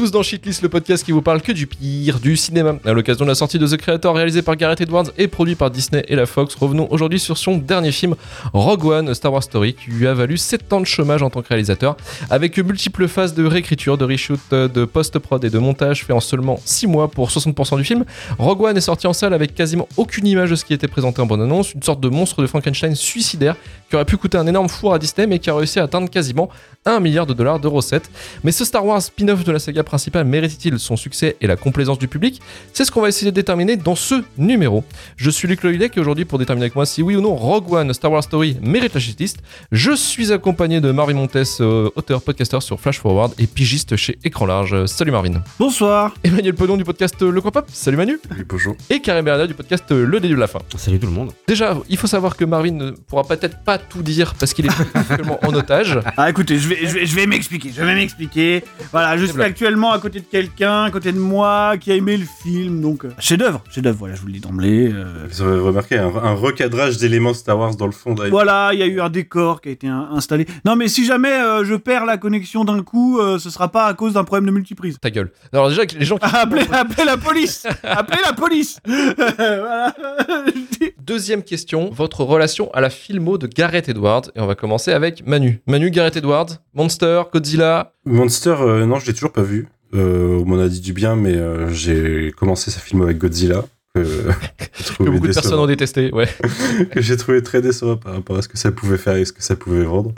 Tous dans Shitlist, le podcast qui vous parle que du pire du cinéma. À l'occasion de la sortie de The Creator réalisé par Gareth Edwards et produit par Disney et la Fox, revenons aujourd'hui sur son dernier film, Rogue One, Star Wars Story, qui lui a valu 7 ans de chômage en tant que réalisateur, avec multiples phases de réécriture, de reshoot, de post-prod et de montage fait en seulement 6 mois pour 60% du film. Rogue One est sorti en salle avec quasiment aucune image de ce qui était présenté en bande-annonce, une sorte de monstre de Frankenstein suicidaire qui aurait pu coûter un énorme four à Disney mais qui a réussi à atteindre quasiment 1 milliard de dollars de recettes. Mais ce Star Wars spin-off de la saga principale mérite-t-il son succès et la complaisance du public C'est ce qu'on va essayer de déterminer dans ce numéro. Je suis Luc Loïlec et aujourd'hui pour déterminer avec moi si oui ou non Rogue One Star Wars Story mérite la shitlist, je suis accompagné de Marvin Montes, euh, auteur podcaster sur Flash Forward et pigiste chez Écran Large. Salut Marvin. Bonsoir. Emmanuel Pedon du podcast Le Coin Pop. Salut Manu. Oui, bonjour. Et Karim Bernard du podcast Le Début de la Fin. Salut tout le monde. Déjà, il faut savoir que Marvin ne pourra peut-être pas tout dire parce qu'il est actuellement en otage. Ah écoutez, je vais, je vais, je vais m'expliquer, je vais m'expliquer. Voilà, je suis blague. À côté de quelqu'un, à côté de moi, qui a aimé le film, donc euh, chef-d'œuvre, chef-d'œuvre. Voilà, je vous le dis d'emblée. euh. Vous aurez remarqué un, un recadrage d'éléments Star Wars dans le fond. d'ailleurs. Voilà, il y a eu un décor qui a été un- installé. Non, mais si jamais euh, je perds la connexion d'un coup, euh, ce sera pas à cause d'un problème de multiprise. Ta gueule. Alors déjà, les gens qui... appelez, appelez la police Appelez la police Voilà. Deuxième question, votre relation à la filmo de Gareth Edwards. Et on va commencer avec Manu. Manu, Gareth Edwards, Monster, Godzilla. Monster, euh, non, je l'ai toujours pas vu. Euh, on m'en a dit du bien, mais euh, j'ai commencé sa film avec Godzilla. Que, beaucoup de personnes ont détesté, ouais. que j'ai trouvé très décevant par rapport à ce que ça pouvait faire et ce que ça pouvait vendre.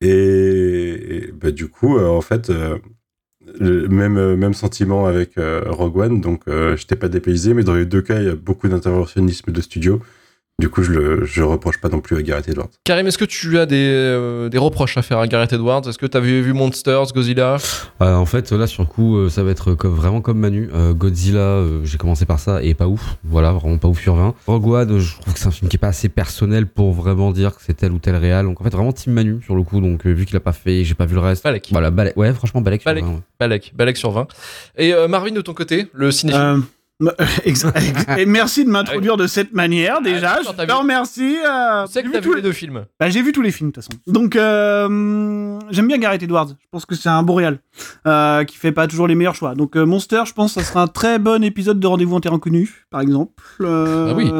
Et, et, bah, du coup, en fait, le même, même sentiment avec Rogue One. Donc, j'étais pas dépaysé, mais dans les deux cas, il y a beaucoup d'interventionnisme de studio. Du coup, je le je reproche pas non plus à Gareth Edwards. Karim, est-ce que tu as des, euh, des reproches à faire à Gareth Edwards? Est-ce que tu avais vu Monsters, Godzilla? Euh, en fait, là, sur le coup, euh, ça va être comme, vraiment comme Manu. Euh, Godzilla, euh, j'ai commencé par ça et pas ouf. Voilà, vraiment pas ouf sur 20. Rogue One, je trouve que c'est un film qui est pas assez personnel pour vraiment dire que c'est tel ou tel réal. Donc en fait, vraiment Team Manu sur le coup. Donc euh, vu qu'il a pas fait, j'ai pas vu le reste. Balek. Voilà, Balek. Ouais, franchement, Balek. sur Balek. 20, ouais. Balek, Balek sur 20. Et euh, Marvin, de ton côté, le cinéphile Euh, Et merci de m'introduire de cette manière déjà. Ah, je te remercie. euh, Tu sais j'ai que t'as vu les- les deux films. Bah, j'ai vu tous les films de toute façon. Donc euh, j'aime bien Gareth Edwards. Je pense que c'est un beau réal euh, qui fait pas toujours les meilleurs choix. Donc euh, Monster, je pense que ça sera un très bon épisode de Rendez-vous en terrain connu, par exemple. Euh, Ah oui.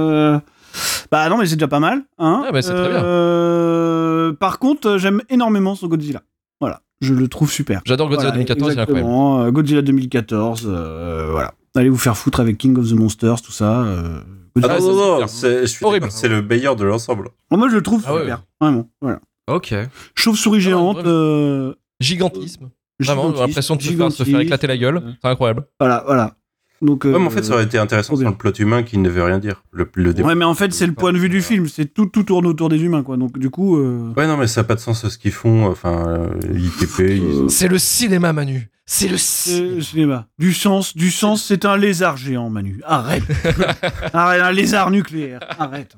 Bah non, mais c'est déjà pas mal. Hein Ah bah, c'est très bien. Par contre, j'aime énormément son Godzilla. Voilà, je le trouve super. J'adore Godzilla Voilà, 2014, il est incroyable. exactement. Godzilla 2014, euh, voilà. Allez vous faire foutre avec King of the Monsters, tout ça. euh. Ah, non, c'est non, super. c'est le meilleur de l'ensemble. Moi, je le trouve Ah ouais, super. Vraiment, voilà. Ok. Chauve-souris Ah, géante. euh, Gigantisme. Vraiment, l'impression de se faire, se faire gigantisme. éclater la gueule. C'est incroyable. Voilà, voilà. Donc, Ouais, mais euh, en fait, ça aurait été intéressant bien. le plot humain qui ne veut rien dire. Le, le débat. Ouais, mais en fait, c'est le point de vue du film. C'est tout, tout tourne autour des humains, quoi. Donc, du coup, euh, Ouais, non, mais ça n'a pas de sens ce qu'ils font. Enfin, euh, ITP, ils... C'est le cinéma, Manu. C'est le cinéma. Du sens, du sens, c'est un lézard géant, Manu. Arrête. Arrête, un lézard nucléaire. Arrête.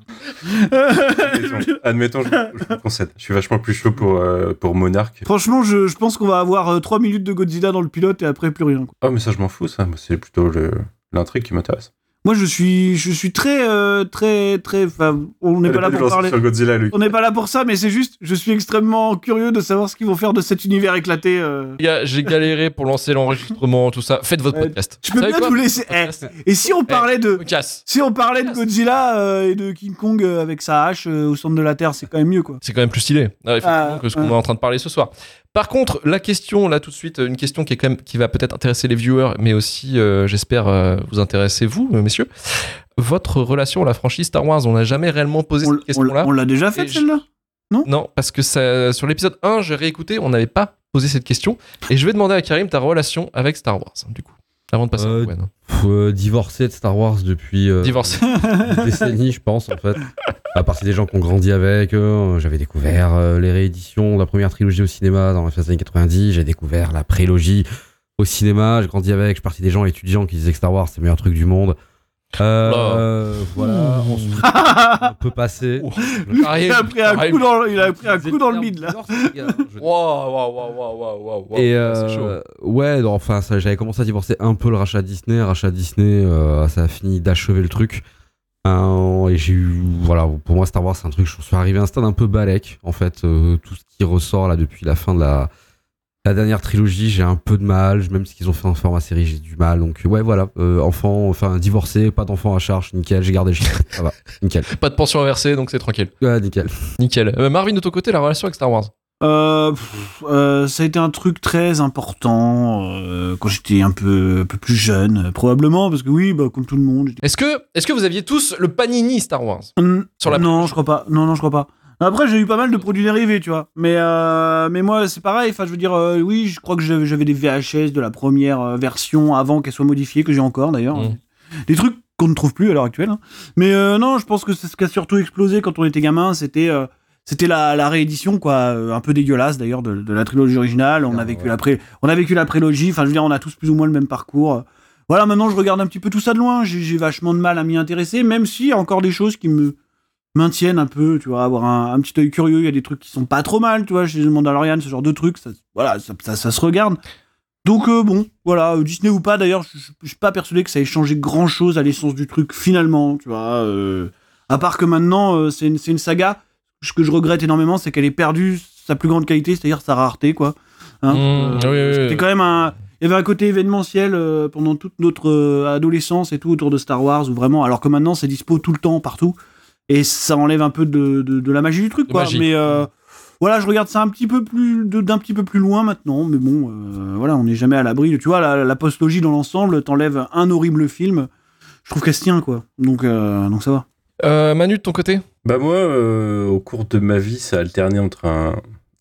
admettons, je, je vous concède. Je suis vachement plus chaud pour, euh, pour Monarch. Franchement, je, je pense qu'on va avoir 3 minutes de Godzilla dans le pilote et après plus rien. quoi. Oh, mais ça, je m'en fous, ça. C'est plutôt le- l'intrigue qui m'intéresse. Moi, je suis, je suis très, euh, très, très. On n'est pas là pour parler. Godzilla, Luc. On n'est pas là pour ça, mais c'est juste, je suis extrêmement curieux de savoir ce qu'ils vont faire de cet univers éclaté. euh. J'ai galéré pour lancer l'enregistrement, tout ça. Faites votre Euh, podcast. Je peux bien vous laisser. eh, et si on parlait de, si on parlait de Godzilla euh, et de King Kong avec sa hache euh, au centre de la Terre, c'est quand même mieux, quoi. C'est quand même plus stylé, Ah, effectivement, Ah, que ce qu'on ah. est en train de parler ce soir. Par contre, la question, là tout de suite, une question qui est quand même qui va peut-être intéresser les viewers, mais aussi, euh, j'espère, euh, vous intéresser vous, euh, messieurs. Votre relation à la franchise Star Wars, on n'a jamais réellement posé On, cette on- question-là. on l'a déjà fait celle-là? Non, parce que ça, sur l'épisode 1, j'ai réécouté, on n'avait pas posé cette question. Et je vais demander à Karim ta relation avec Star Wars, du coup, avant de passer Euh, à Gwen. Pff, euh, divorcé de Star Wars depuis euh, Divorcé. des décennies, je pense, en fait. À partir des gens qui ont grandi avec, euh, j'avais découvert euh, les rééditions de la première trilogie au cinéma dans les fin des années 90, j'ai découvert la prélogie au cinéma, j'ai grandi avec, je suis parti des gens étudiants qui disaient que Star Wars c'est le meilleur truc du monde. Euh, voilà, ensuite, on peut passer. il a pris un coup dans, il a pris un coup dans le bide, là. Waouh, waouh, waouh, waouh, waouh. Et chaud. euh, ouais, non, enfin, j'avais commencé à divorcer un peu le rachat Disney. Rachat Disney, euh, ça a fini d'achever le truc. Euh, et j'ai eu, voilà, pour moi, Star Wars, c'est un truc, je suis arrivé à un stade un peu balèque, en fait, euh, tout ce qui ressort là depuis la fin de la, La dernière trilogie, j'ai un peu de mal. Même ce qu'ils ont fait en format série, j'ai du mal. Donc, ouais, voilà. Euh, enfant, enfin, divorcé, pas d'enfant à charge. Nickel, j'ai gardé le chiffre. Ça va. Nickel. Pas de pension inversée, donc c'est tranquille. Ouais, nickel. Nickel. Euh, Marvin, de ton côté, la relation avec Star Wars? Euh, pff, euh, ça a été un truc très important euh, quand j'étais un peu, un peu plus jeune, euh, probablement, parce que oui, bah, comme tout le monde. Est-ce que, est-ce que vous aviez tous le panini Star Wars? Sur la non, je crois pas. Non, non, je crois pas. Après, j'ai eu pas mal de produits dérivés, tu vois. Mais, euh, mais moi, c'est pareil. Enfin, je veux dire, euh, oui, je crois que j'avais des VHS de la première euh, version avant qu'elle soit modifiée, que j'ai encore d'ailleurs. Mhm. Des trucs qu'on ne trouve plus à l'heure actuelle. hein. Mais euh, non, je pense que c'est ce qui a surtout explosé quand on était gamin, c'était c'était la, la réédition, quoi, un peu dégueulasse d'ailleurs de, de la trilogie originale. On a Ah, vécu ouais. la pré, on a vécu la prélogie. Enfin, je veux dire, on a tous plus ou moins le même parcours. Voilà, maintenant je regarde un petit peu tout ça de loin. J'ai j'ai vachement de mal à m'y intéresser, même s'il y a encore des choses qui me maintiennent un peu, tu vois, avoir un, un petit œil curieux. Il y a des trucs qui sont pas trop mal, tu vois, chez Mandalorian, ce genre de trucs. Ça, voilà, ça, ça, ça se regarde. Donc euh, bon, voilà, euh, Disney ou pas, d'ailleurs, je, suis pas persuadé que ça ait changé grand chose à l'essence du truc finalement, tu vois. euh, à part que maintenant, euh, c'est une, saga. Ce que je regrette énormément, c'est qu'elle ait perdu sa plus grande qualité, c'est-à-dire sa rareté, quoi. Hein, Mmh, oui, oui, C'était oui. quand même un. Il y avait un côté événementiel pendant toute notre adolescence et tout autour de Star Wars, où vraiment, alors que maintenant c'est dispo tout le temps, partout, et ça enlève un peu de, de, de la magie du truc, quoi. magie. Mais euh, voilà, je regarde ça un petit peu plus de- d'un petit peu plus loin maintenant, mais bon, euh, voilà, on n'est jamais à l'abri. Tu vois, la, la postlogie dans l'ensemble t'enlève un horrible film. Je trouve qu'elle se tient, quoi. Donc, euh, donc ça va. Euh, Manu, de ton côté? Bah moi, euh, au cours de ma vie, ça a alterné entre un,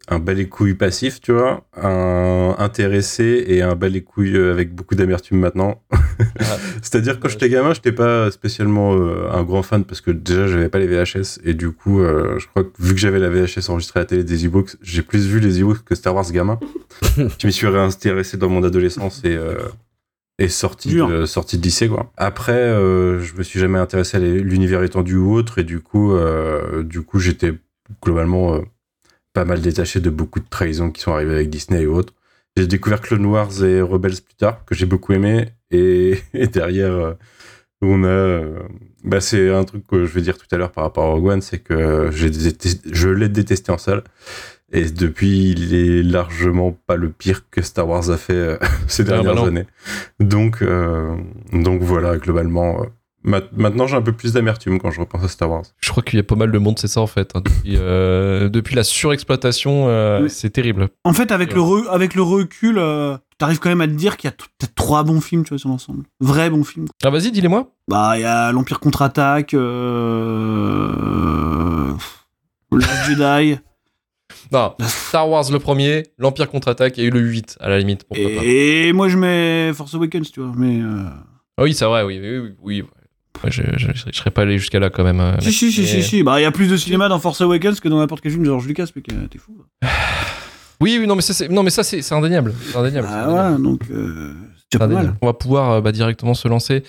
un bas les couilles passif, tu vois, un intéressé et un bas les couilles euh, avec beaucoup d'amertume maintenant. C'est-à-dire quand j'étais gamin, j'étais pas spécialement euh, un grand fan parce que déjà j'avais pas les VHS et du coup, euh, je crois que vu que j'avais la VHS enregistrée à la télé des e-books, j'ai plus vu les e-books que Star Wars gamin. je m'y suis réintéressé dans mon adolescence et euh, et sorti de, sorti de lycée quoi. Après, je me suis jamais intéressé à l'univers étendu ou autre et du coup, du coup, j'étais globalement pas mal détaché de beaucoup de trahisons qui sont arrivées avec Disney et autres. J'ai découvert Clone Wars et Rebels plus tard que j'ai beaucoup aimé et, et derrière euh, on a, euh, bah c'est un truc que je vais dire tout à l'heure par rapport à Rogue One, c'est que détesté- je l'ai détesté en salle. Et depuis, il est largement pas le pire que Star Wars a fait euh, ces Ah, bah dernières années. Donc, euh, donc voilà, globalement. Ma- maintenant, j'ai un peu plus d'amertume quand je repense à Star Wars. Je crois qu'il y a pas mal de monde, c'est ça en fait. hein. Depuis, euh, depuis la surexploitation, euh, Oui. c'est terrible. En fait, avec, Ouais. le, re- avec le recul, euh, t'arrives quand même à te dire qu'il y a peut-être trois bons films, tu vois, sur l'ensemble. Vrais bons films. Ah, vas-y, dis-les-moi. Bah, il y a l'Empire contre-attaque, euh... Last Jedi, Non, Star Wars le premier, l'Empire contre-attaque, eu le 8 à la limite. Pourquoi pas. et moi je mets Force Awakens, tu vois, mais... euh, Ah oui, c'est vrai, oui, oui, oui. oui, ouais. Ouais, je, je, je serais pas allé jusqu'à là quand même. euh, Si, si, si, si, si, bah, il y a plus de cinéma dans Force Awakens que dans n'importe quel film de George Lucas, mec, euh, t'es fou. Oui, oui, non, mais ça, c'est, non, mais ça, c'est, indéniable. Indéniable. Ah, voilà, donc, euh, pas mal. On va pouvoir euh, bah, directement se lancer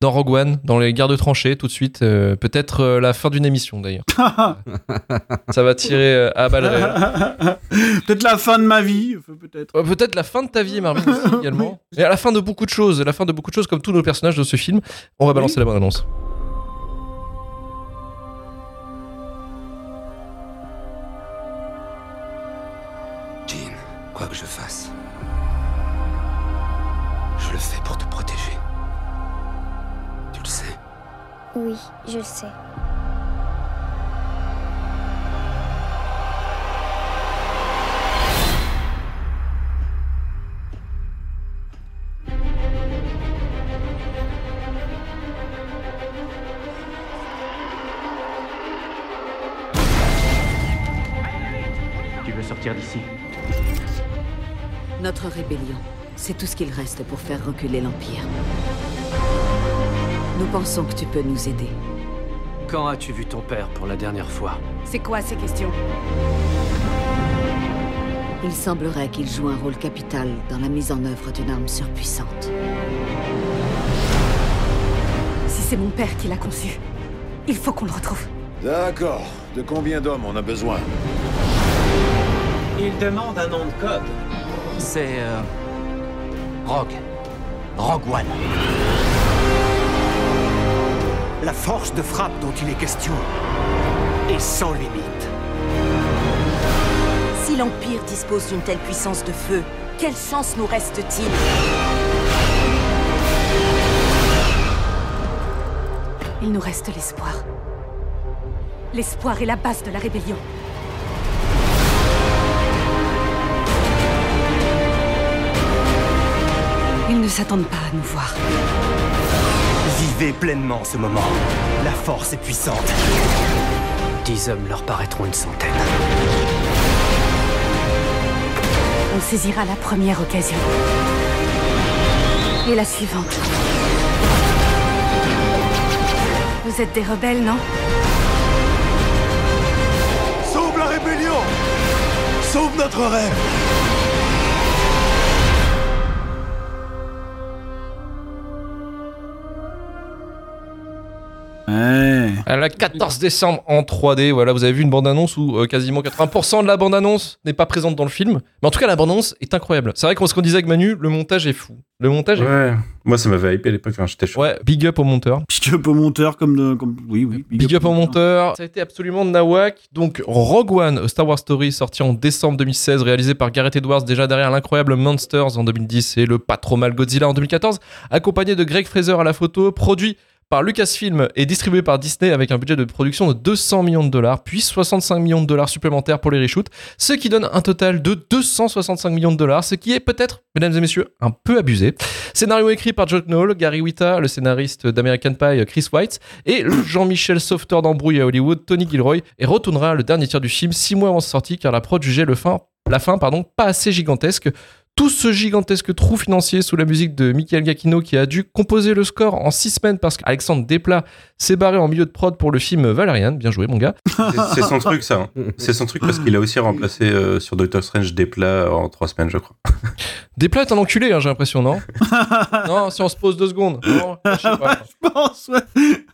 dans Rogue One, dans les guerres de tranchées, tout de suite. euh, peut-être euh, la fin d'une émission d'ailleurs. ça va tirer euh, à balles peut-être la fin de ma vie, peut-être. Peut-être la fin de ta vie, Marvin, également. Et à la fin de beaucoup de choses, la fin de beaucoup de choses, comme tous nos personnages de ce film. On va balancer la bonne annonce. Pour faire reculer l'Empire. Nous pensons que tu peux nous aider. Quand as-tu vu ton père pour la dernière fois? C'est quoi ces questions? Il semblerait qu'il joue un rôle capital dans la mise en œuvre d'une arme surpuissante. Si c'est mon père qui l'a conçu, il faut qu'on le retrouve. D'accord. De combien d'hommes on a besoin? Il demande un nom de code. C'est... Euh... Rogue. Rogue One. La force de frappe dont il est question est sans limite. Si l'Empire dispose d'une telle puissance de feu, quelle chance nous reste-t-il? Il nous reste l'espoir. L'espoir est la base de la rébellion. Ils ne s'attendent pas à nous voir. Vivez pleinement ce moment. La force est puissante. Dix hommes leur paraîtront une centaine. On saisira la première occasion. Et la suivante. Vous êtes des rebelles, non? Sauve la rébellion Sauve notre rêve Ouais. Le 14 décembre en 3D, voilà, vous avez vu une bande-annonce où euh, quasiment 80% de la bande-annonce n'est pas présente dans le film. Mais en tout cas, la bande-annonce est incroyable. C'est vrai qu'on ce qu'on disait avec Manu, le montage est fou. Le montage est Ouais. Moi, ça m'avait hypé à l'époque quand j'étais chaud. Ouais, big up au monteur. Big up au monteur, comme, de, comme oui, oui. Big up au monteur. Ça a été absolument nawak. Donc, Rogue One, A Star Wars Story, sorti en décembre 2016, réalisé par Gareth Edwards, déjà derrière l'incroyable Monsters en 2010 et le pas trop mal Godzilla en 2014, accompagné de Greg Fraser à la photo, produit par Lucasfilm et distribué par Disney avec un budget de production de 200 millions de dollars, puis 65 millions de dollars supplémentaires pour les reshoots, ce qui donne un total de 265 millions de dollars, ce qui est peut-être, mesdames et messieurs, un peu abusé. Scénario écrit par John Knoll, Gary Whitta, le scénariste d'American Pie, Chris White, et Jean-Michel Sauveteur d'embrouille à Hollywood, Tony Gilroy, et retournera le dernier tiers du film six mois avant sa sortie car la prod jugeait le fin, la fin pardon, pas assez gigantesque. Tout ce gigantesque trou financier sous la musique de Michael Giacchino qui a dû composer le score en six semaines parce qu'Alexandre Desplat s'est barré en milieu de prod pour le film Valerian. Bien joué, mon gars. C'est- son truc, ça. hein. C'est son truc parce qu'il a aussi remplacé euh, sur Doctor Strange des plats en trois semaines, je crois. Desplat est un enculé, hein, j'ai l'impression, non? Non, si on se pose deux secondes. Non, je sais pas. Je pense, ouais.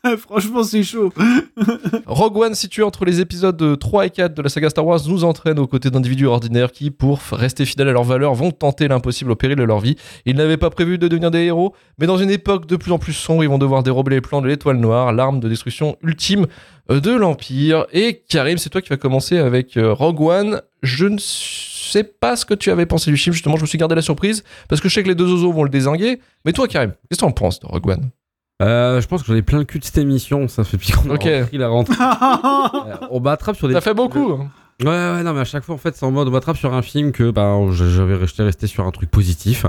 Franchement, c'est chaud. Rogue One, situé entre les épisodes 3 et 4 de la saga Star Wars, nous entraîne aux côtés d'individus ordinaires qui, pour rester fidèles à leurs valeurs, vont tenter l'impossible au péril de leur vie. Ils n'avaient pas prévu de devenir des héros, mais dans une époque de plus en plus sombre, ils vont devoir dérober les plans de l'étoile noire, l'arme de destruction ultime euh, de l'Empire. Et Karim, c'est toi qui vas commencer avec euh, Rogue One. Je ne sais pas ce que tu avais pensé du film, justement, je me suis gardé la surprise, parce que je sais que les deux oiseaux vont le désinguer. Mais toi, Karim, qu'est-ce que tu en penses de Rogue One? Euh, je pense que j'en ai plein le cul de cette émission, ça fait piquant. Ok. Il la rentre. Euh, on m'attrape sur des. Ça fait beaucoup. hein. Ouais, ouais, non, mais à chaque fois, en fait, c'est en mode on m'attrape sur un film que bah, je- j'avais resté resté sur un truc positif.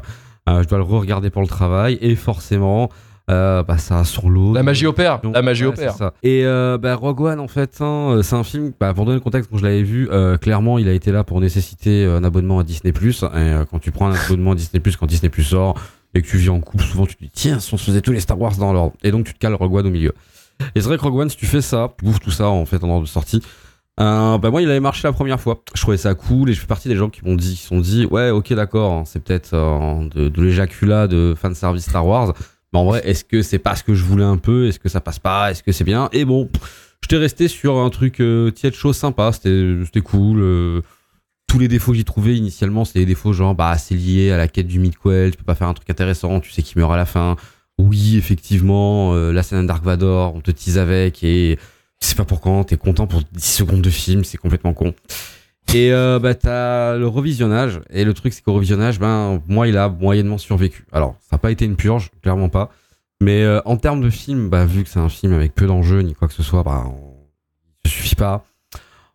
Euh, je dois le re-regarder pour le travail et forcément, euh, bah, ça a sur l'eau. La magie opère. Donc, La magie ouais, opère. c'est ça. Et euh, bah, Rogue One, en fait, hein, euh, c'est un film, bah, pour donner le contexte, quand je l'avais vu, euh, clairement, il a été là pour nécessiter euh, un abonnement à Disney+. Et euh, quand tu prends un abonnement à Disney+, quand Disney+, sort, et que tu vis en couple, souvent tu te dis, tiens, si on faisait tous les Star Wars dans l'ordre. Et donc tu te cales Rogue One au milieu. Et c'est vrai que Rogue One, si tu fais ça, tu bouffes tout ça, en fait, en ordre de sortie, euh, bah moi, il avait marché la première fois. Je trouvais ça cool et je fais partie des gens qui m'ont dit, qui sont dit, ouais, ok, d'accord, hein, c'est peut-être euh, de, de de fanservice Star Wars. Mais en vrai, est-ce que c'est pas ce que je voulais un peu? Est-ce que ça passe pas? Est-ce que c'est bien? Et bon, j'étais resté sur un truc euh, tiède chaud sympa. C'était c'était cool. Tous les défauts que j'y trouvais initialement, c'était des défauts genre, bah, c'est lié à la quête du midquel, tu peux pas faire un truc intéressant, tu sais qu'il meurt à la fin. Oui, effectivement, euh, la scène de Dark Vador, on te tease avec et c'est pas pour t'es content pour 10 secondes de film, c'est complètement con. Et euh, bah t'as le revisionnage et le truc c'est qu'au revisionnage ben moi il a moyennement survécu. Alors ça n'a pas été une purge, clairement pas. Mais euh, en termes de film, bah vu que c'est un film avec peu d'enjeux ni quoi que ce soit, bah se suffit pas.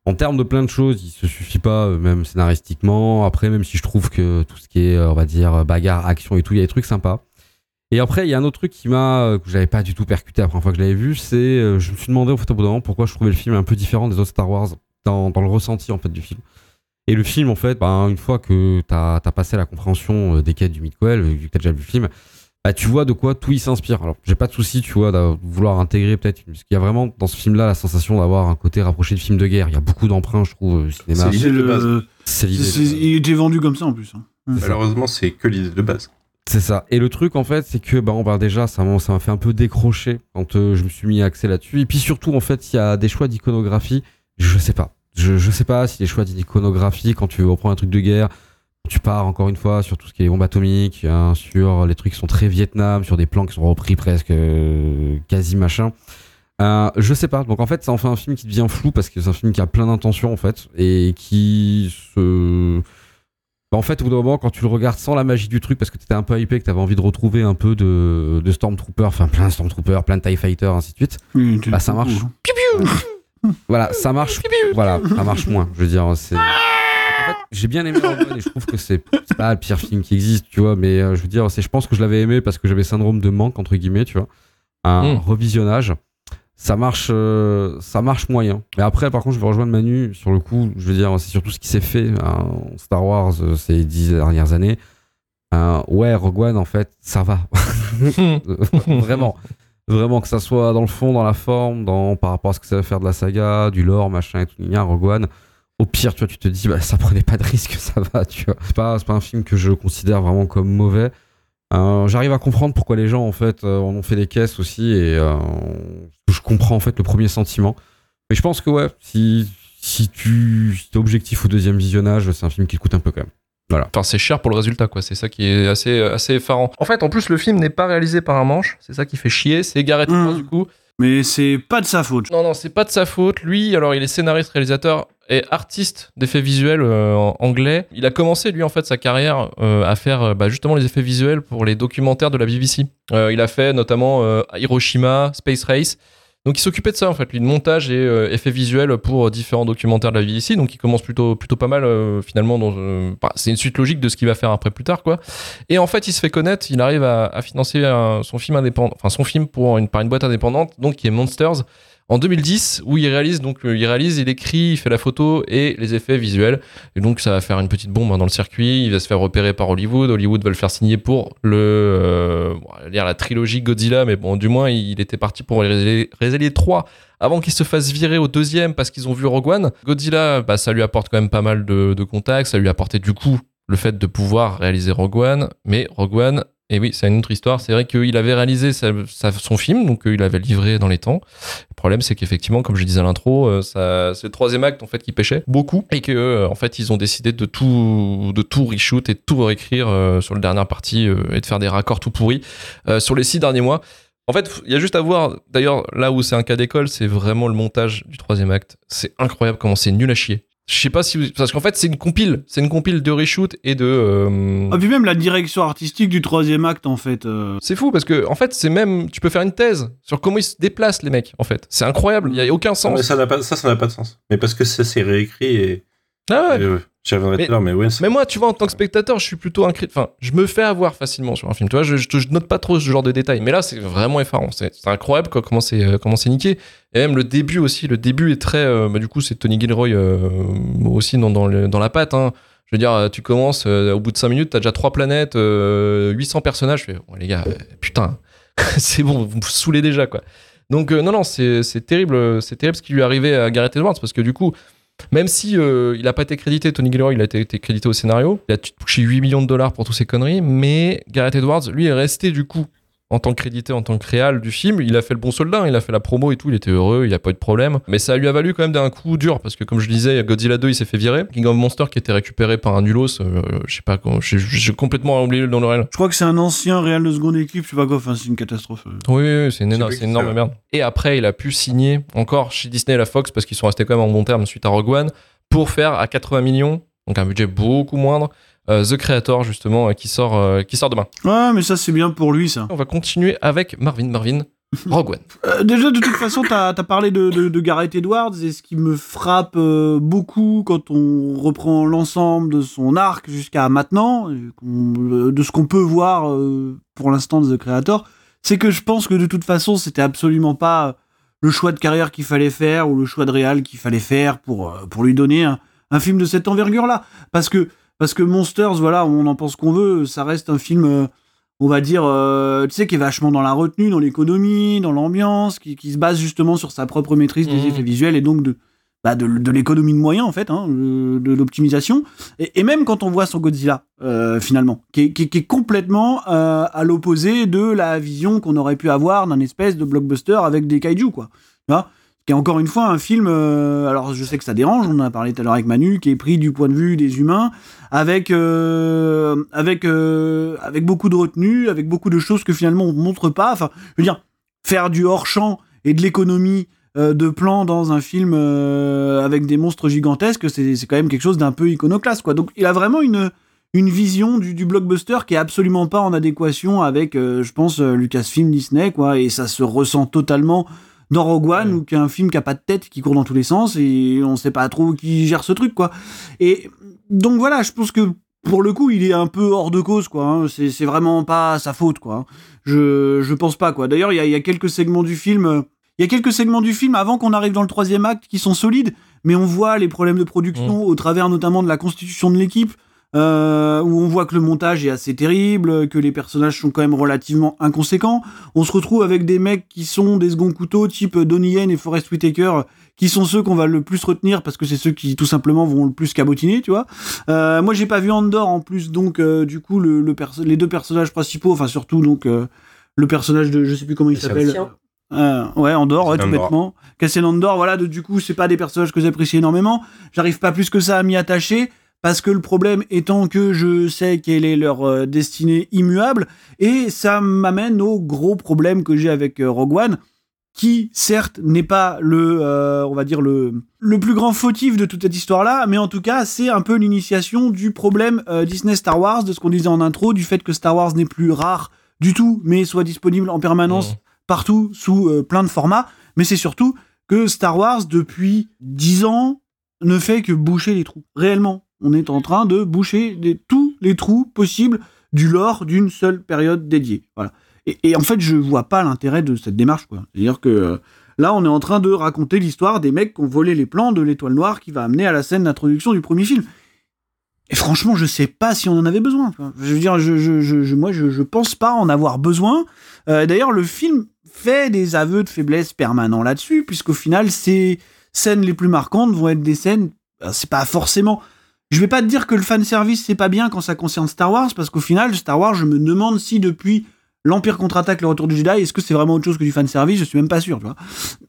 En termes de plein de choses, il se suffit pas euh, même scénaristiquement. Après même si je trouve que tout ce qui est euh, on va dire bagarre, action et tout, il y a des trucs sympas. Et après, il y a un autre truc qui m'a euh, que j'avais pas du tout percuté la première fois que je l'avais vu, c'est euh, je me suis demandé au bout d'un moment pourquoi je trouvais le film un peu différent des autres Star Wars dans, le ressenti en fait du film. Et le film en fait, ben, une fois que t'as as passé la compréhension euh, des quêtes du midquel, vu que t'as déjà vu le film, bah, tu vois de quoi tout il s'inspire. Alors j'ai pas de souci, tu vois, de vouloir intégrer peut-être, parce qu'il y a vraiment dans ce film-là la sensation d'avoir un côté rapproché du film de guerre. Il y a beaucoup d'emprunts, je trouve, au cinéma. C'est l'idée de base. C'est Il était vendu comme ça en plus. hein. Malheureusement, c'est que l'idée de base. C'est ça. Et le truc, en fait, c'est que, bah, on va déjà, ça m'a ça m'a fait un peu décrocher quand euh, je me suis mis à axer là-dessus. Et puis surtout, en fait, il y a des choix d'iconographie. Je sais pas. Je, je sais pas si les choix d'iconographie, quand tu reprends un truc de guerre, tu pars encore une fois sur tout ce qui est bombes atomiques, hein, sur les trucs qui sont très Vietnam, sur des plans qui sont repris presque euh, quasi machin. Euh, je sais pas. Donc en fait, ça en fait un film qui devient flou parce que c'est un film qui a plein d'intentions en fait et qui se. Bah, en fait, au bout d'un moment, quand tu le regardes sans la magie du truc, parce que t'étais un peu hypé, que t'avais envie de retrouver un peu de, de Stormtrooper, enfin plein de Stormtrooper, plein de TIE Fighter, ainsi de suite, bah ça marche. voilà, ça marche. Voilà, ça marche moins. Je veux dire, c'est. En fait, j'ai bien aimé Rogue One et je trouve que c'est pas le pire film qui existe, tu vois, mais euh, je veux dire, c'est, je pense que je l'avais aimé parce que j'avais syndrome de manque, entre guillemets, tu vois. Un Mm. revisionnage. Ça marche, euh, ça marche moyen. Mais après, par contre, je vais rejoindre Manu sur le coup. Je veux dire, c'est surtout ce qui s'est fait hein, en Star Wars euh, ces dix dernières années. Ouais, Rogue One, en fait, ça va. vraiment. Vraiment, que ça soit dans le fond, dans la forme, dans, par rapport à ce que ça va faire de la saga, du lore, machin et tout, Rogue One. Au pire, tu vois, tu te dis, bah, ça prenait pas de risque, ça va, tu vois. C'est pas, c'est pas un film que je considère vraiment comme mauvais. Euh, J'arrive à comprendre pourquoi les gens, en fait, euh, en ont fait des caisses aussi, et euh, je comprends, en fait, le premier sentiment. Mais je pense que, ouais, si, si tu si es objectif au deuxième visionnage, c'est un film qui coûte un peu quand même. Voilà. Enfin, c'est cher pour le résultat, quoi. C'est ça qui est assez, assez effarant. En fait, en plus, le film n'est pas réalisé par un manche. C'est ça qui fait chier. C'est Gareth Mm. Edwards, du coup. Mais c'est pas de sa faute. Non, non, c'est pas de sa faute. Lui, alors, il est scénariste, réalisateur et artiste d'effets visuels euh, anglais. Il a commencé, lui, en fait, sa carrière euh, à faire euh, bah, justement les effets visuels pour les documentaires de la BBC. Il a fait notamment Hiroshima, Space Race. Donc il s'occupait de ça en fait, lui de montage et effets visuels pour différents documentaires de la BBC. Donc il commence plutôt plutôt pas mal finalement. Bah, c'est une suite logique de ce qu'il va faire après plus tard quoi. Et en fait il se fait connaître, il arrive à, financer son film indépendant, enfin son film pour une par une boîte indépendante, donc qui est Monsters en 2010 où il réalise donc euh, il réalise, il écrit, il fait la photo et les effets visuels. Et donc ça va faire une petite bombe hein, dans le circuit. Il va se faire repérer par Hollywood. Hollywood va le faire signer pour le euh, dire la trilogie Godzilla, mais bon du moins il était parti pour les trois avant qu'il se fasse virer au deuxième parce qu'ils ont vu Rogue One. Godzilla, bah, ça lui apporte quand même pas mal de, contacts. Ça lui a apporté du coup le fait de pouvoir réaliser Rogue One. Mais Rogue One, et oui, c'est une autre histoire. C'est vrai qu'il avait réalisé sa- son film, donc euh, il avait livré dans les temps. Le problème, c'est qu'effectivement, comme je disais à l'intro, euh, c'est le troisième acte en fait qui pêchait beaucoup et que euh, en fait ils ont décidé de tout de tout reshoot et de tout réécrire sur la dernière partie et de faire des raccords tout pourris sur les six derniers mois. En fait, il y a juste à voir. D'ailleurs, là où c'est un cas d'école, c'est vraiment le montage du troisième acte. C'est incroyable comment c'est nul à chier. Je sais pas si vous... parce qu'en fait c'est une compile, c'est une compile de reshoot et de. euh, Ah, puis même la direction artistique du troisième acte, en fait. euh, c'est fou parce que en fait c'est même tu peux faire une thèse sur comment ils se déplacent les mecs en fait. C'est incroyable, il y a aucun Non, sens. mais ça, n'a pas, ça, ça n'a pas de sens. Mais parce que ça, c'est réécrit et. Ah ouais. et, euh, J'y reviendrai Mais- tout à l'heure, mais ouais, Mais moi, tu vois, en tant que spectateur, je suis plutôt incrit. Enfin, je me fais avoir facilement sur un film. Tu vois, je, je, je note pas trop ce genre de détails. Mais là, c'est vraiment effarant. C'est incroyable quoi, comment c'est euh, comment c'est niqué. Et même le début aussi. Le début est très. euh, bah, du coup, c'est Tony Gilroy euh, aussi dans, dans, le- dans la patte. hein. Je veux dire, tu commences au bout de 5 minutes, t'as déjà 3 planètes, euh, 800 personnages. Je fais, les gars, putain, c'est bon, vous me saoulez déjà quoi. Donc non, non, c'est terrible, c'est terrible ce qui lui est arrivé à Gareth Edwards parce que du coup, même si euh, il a pas été crédité, Tony Gilroy, il a été, été crédité au scénario, il a touché 8 millions de dollars pour toutes ces conneries, mais Gareth Edwards, lui, est resté du coup en tant que crédité, en tant que réal du film. Il a fait le bon soldat, il a fait la promo et tout, il était heureux, il n'y a pas eu de problème. Mais ça lui a valu quand même d'un coup dur, parce que comme je disais, Godzilla 2, il s'est fait virer. King of Monster qui était récupéré par un nulos, euh, je sais pas, j'ai complètement oublié le nom de réel. Je crois que c'est un ancien Real de seconde équipe, je sais pas quoi, enfin, c'est une catastrophe. Oui, oui, oui, c'est une, énorme, merde. Et après, il a pu signer encore chez Disney et la Fox parce qu'ils sont restés quand même en bon terme suite à Rogue One pour faire à 80 millions, donc un budget beaucoup moindre, The Creator justement euh, qui sort euh, qui sort demain. Ouais, mais ça, c'est bien pour lui, ça. On va continuer avec Marvin Marvin Rogue One. Euh, déjà, de toute façon, t'as as parlé de, de, de Gareth Edwards, et ce qui me frappe euh, beaucoup quand on reprend l'ensemble de son arc jusqu'à maintenant, euh, de ce qu'on peut voir euh, pour l'instant de The Creator, c'est que je pense que de toute façon, c'était absolument pas le choix de carrière qu'il fallait faire ou le choix de réal qu'il fallait faire pour, euh, pour lui donner un, un film de cette envergure-là. Parce que, parce que Monsters, voilà, on en pense qu'on veut, ça reste un film. euh, on va dire, euh, tu sais, qui est vachement dans la retenue, dans l'économie, dans l'ambiance, qui, qui se base justement sur sa propre maîtrise des Mhm. effets visuels et donc de, bah, de, de l'économie de moyens, en fait, hein, de, de l'optimisation. Et, et même quand on voit son Godzilla, euh, finalement, qui est, qui est- qui est complètement euh, à l'opposé de la vision qu'on aurait pu avoir d'un espèce de blockbuster avec des kaiju, quoi. Tu vois? Qui est encore une fois un film, euh, alors je sais que ça dérange, on en a parlé tout à l'heure avec Manu, qui est pris du point de vue des humains, avec euh, avec euh, avec beaucoup de retenue, avec beaucoup de choses que finalement on montre pas. Enfin, je veux dire, faire du hors champ et de l'économie de plans dans un film avec des monstres gigantesques, c'est quand même quelque chose d'un peu iconoclaste, quoi. Donc il a vraiment une, une vision du, blockbuster qui est absolument pas en adéquation avec, je pense, Lucasfilm, Disney, quoi. Et ça se ressent totalement dans Rogue One, ou qu'un film qui a pas de tête, qui court dans tous les sens, et on sait pas trop qui gère ce truc, quoi. Et donc voilà, je pense que pour le coup, il est un peu hors de cause, quoi. hein. C'est vraiment pas sa faute, quoi. hein. Je, je pense pas, quoi. D'ailleurs, il y a, il y a quelques segments du film. euh, Il y a quelques segments du film avant qu'on arrive dans le troisième acte qui sont solides, mais on voit les problèmes de production au travers notamment de la constitution de l'équipe, euh, où on voit que le montage est assez terrible, que les personnages sont quand même relativement inconséquents. On se retrouve avec des mecs qui sont des seconds couteaux, type Donnie Yen et Forrest Whitaker, qui sont ceux qu'on va le plus retenir parce que c'est ceux qui tout simplement vont le plus cabotiner, tu vois. Euh, moi, j'ai pas vu Andor en plus, donc euh, du coup, le, le perso- les deux personnages principaux, enfin surtout donc euh, le personnage de, je sais plus comment il Cassian s'appelle. Andor. Euh, ouais, Andor, ouais, tout bêtement. Cassian Andor, voilà, de, du coup, c'est pas des personnages que j'apprécie énormément. J'arrive pas plus que ça à m'y attacher. Parce que le problème étant que je sais quelle est leur euh, destinée immuable, et ça m'amène au gros problème que j'ai avec euh, Rogue One, qui certes n'est pas le, euh, on va dire le, le plus grand fautif de toute cette histoire-là, mais en tout cas c'est un peu l'initiation du problème euh, Disney Star Wars, de ce qu'on disait en intro, du fait que Star Wars n'est plus rare du tout, mais soit disponible en permanence Mmh. partout sous euh, plein de formats. Mais c'est surtout que Star Wars depuis 10 ans ne fait que boucher les trous. Réellement, on est en train de boucher tous les trous possibles du lore d'une seule période dédiée. Voilà. Et, en fait, je vois pas l'intérêt de cette démarche. C'est-à-dire que euh, là, on est en train de raconter l'histoire des mecs qui ont volé les plans de l'étoile noire qui va amener à la scène d'introduction du premier film. Et franchement, je sais pas si on en avait besoin. Je veux dire, moi, je, je pense pas en avoir besoin. Euh, D'ailleurs, le film fait des aveux de faiblesse permanents là-dessus, puisqu'au final, ces scènes les plus marquantes vont être des scènes. euh, C'est pas forcément. Je vais pas te dire que le fan service c'est pas bien quand ça concerne Star Wars, parce qu'au final, Star Wars, je me demande si depuis l'Empire contre-attaque, le retour du Jedi, est-ce que c'est vraiment autre chose que du fan service Je suis même pas sûr, tu vois.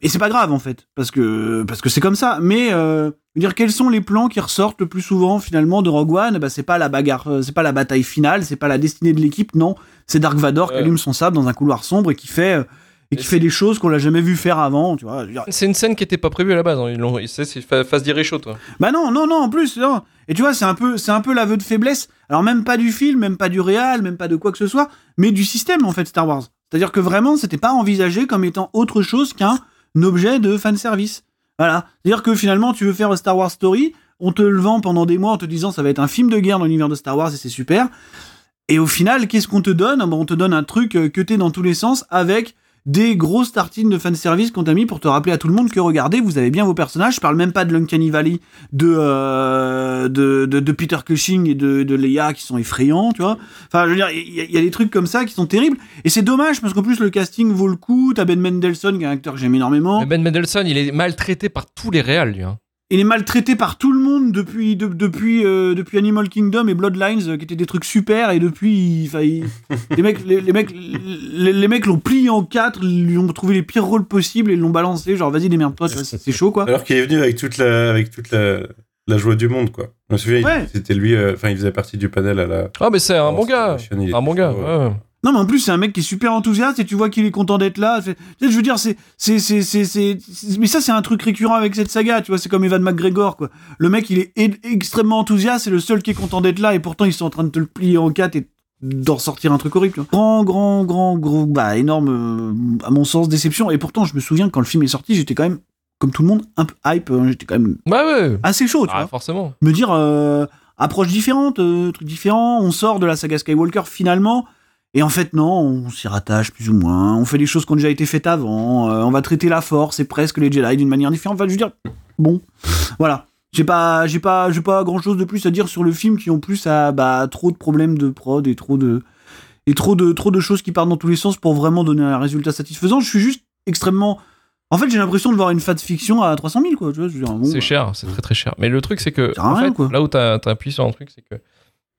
Et c'est pas grave en fait, parce que parce que c'est comme ça. Mais euh, je veux dire, quels sont les plans qui ressortent le plus souvent finalement de Rogue One? Bah c'est pas la bagarre, euh, c'est pas la bataille finale, c'est pas la destinée de l'équipe, non. C'est Dark Vador qui allume son sable dans un couloir sombre et qui fait euh, et qui fait des choses qu'on l'a jamais vu faire avant, tu vois. Dire, C'est une scène qui était pas prévue à la base. hein. Ils l'ont, c'est, c'est fa- face d'Iré chaud, toi. Bah non, non, non, en plus, non. Et tu vois, c'est un peu, c'est un peu l'aveu de faiblesse. Alors même pas du film, même pas du réal, même pas de quoi que ce soit, mais du système en fait Star Wars. C'est-à-dire que vraiment, c'était pas envisagé comme étant autre chose qu'un objet de fan service. Voilà. C'est-à-dire que finalement, tu veux faire Star Wars Story, on te le vend pendant des mois en te disant ça va être un film de guerre dans l'univers de Star Wars et c'est super. Et au final, qu'est-ce qu'on te donne? Ah bah, On te donne un truc euh, cuté dans tous les sens avec des grosses tartines de fanservice qu'on t'a mis pour te rappeler à tout le monde que regardez, vous avez bien vos personnages. Je parle même pas de l'Uncanny Valley de, euh, de, de, Peter Cushing et de, de Leia qui sont effrayants, tu vois. Enfin, je veux dire, il y, a- des trucs comme ça qui sont terribles. Et c'est dommage parce qu'en plus, le casting vaut le coup. T'as Ben Mendelsohn qui est un acteur que j'aime énormément. Ben Mendelsohn, il est maltraité par tous les réals, lui. hein. Il est maltraité par tout le monde depuis, de- depuis, euh, depuis Animal Kingdom et Bloodlines, euh, qui étaient des trucs super, et depuis, il- les mecs, les, les mecs, les, les mecs l'ont plié en quatre, lui ont trouvé les pires rôles possibles et l'ont balancé, genre vas-y démerde-toi, c'est c'est chaud quoi. Alors qu'il est venu avec toute la, avec toute la, la joie du monde, quoi. Je me souviens, Ouais. c'était lui, euh, enfin, il faisait partie du panel à la. Ah, mais c'est un bon gars. Un bon gars. Non, mais en plus, c'est un mec qui est super enthousiaste et tu vois qu'il est content d'être là. Je veux dire, c'est, c'est, c'est, c'est, c'est- c'est- mais ça, c'est un truc récurrent avec cette saga, tu vois. C'est comme Evan McGregor, quoi. Le mec, il est extrêmement enthousiaste, c'est le seul qui est content d'être là et pourtant, ils sont en train de te le plier en quatre et d'en sortir un truc horrible, tu vois. Grand, grand, grand, gros, bah, énorme, euh, à mon sens, déception. Et pourtant, je me souviens que quand le film est sorti, j'étais quand même, comme tout le monde, un peu hype. hein. J'étais quand même Bah ouais. assez chaud, tu Ah, vois forcément. me dire euh, approche différente, euh, truc différent, on sort de la saga Skywalker finalement. Et en fait, non, on s'y rattache plus ou moins. On fait des choses qui ont déjà été faites avant. euh, on va traiter la force et presque les Jedi d'une manière différente. Enfin, je veux dire, bon, voilà. J'ai pas, j'ai pas, j'ai pas grand chose de plus à dire sur le film qui en plus a bah, trop de problèmes de prod et trop de, et trop de, trop de choses qui partent dans tous les sens pour vraiment donner un résultat satisfaisant. Je suis juste extrêmement. En fait, j'ai l'impression de voir une fat fiction à 300 000, quoi. Bon, C'est bah, cher, c'est très très cher. Mais le truc, c'est que. à en rien, fait, quoi. Là où appuyé sur un truc, c'est que.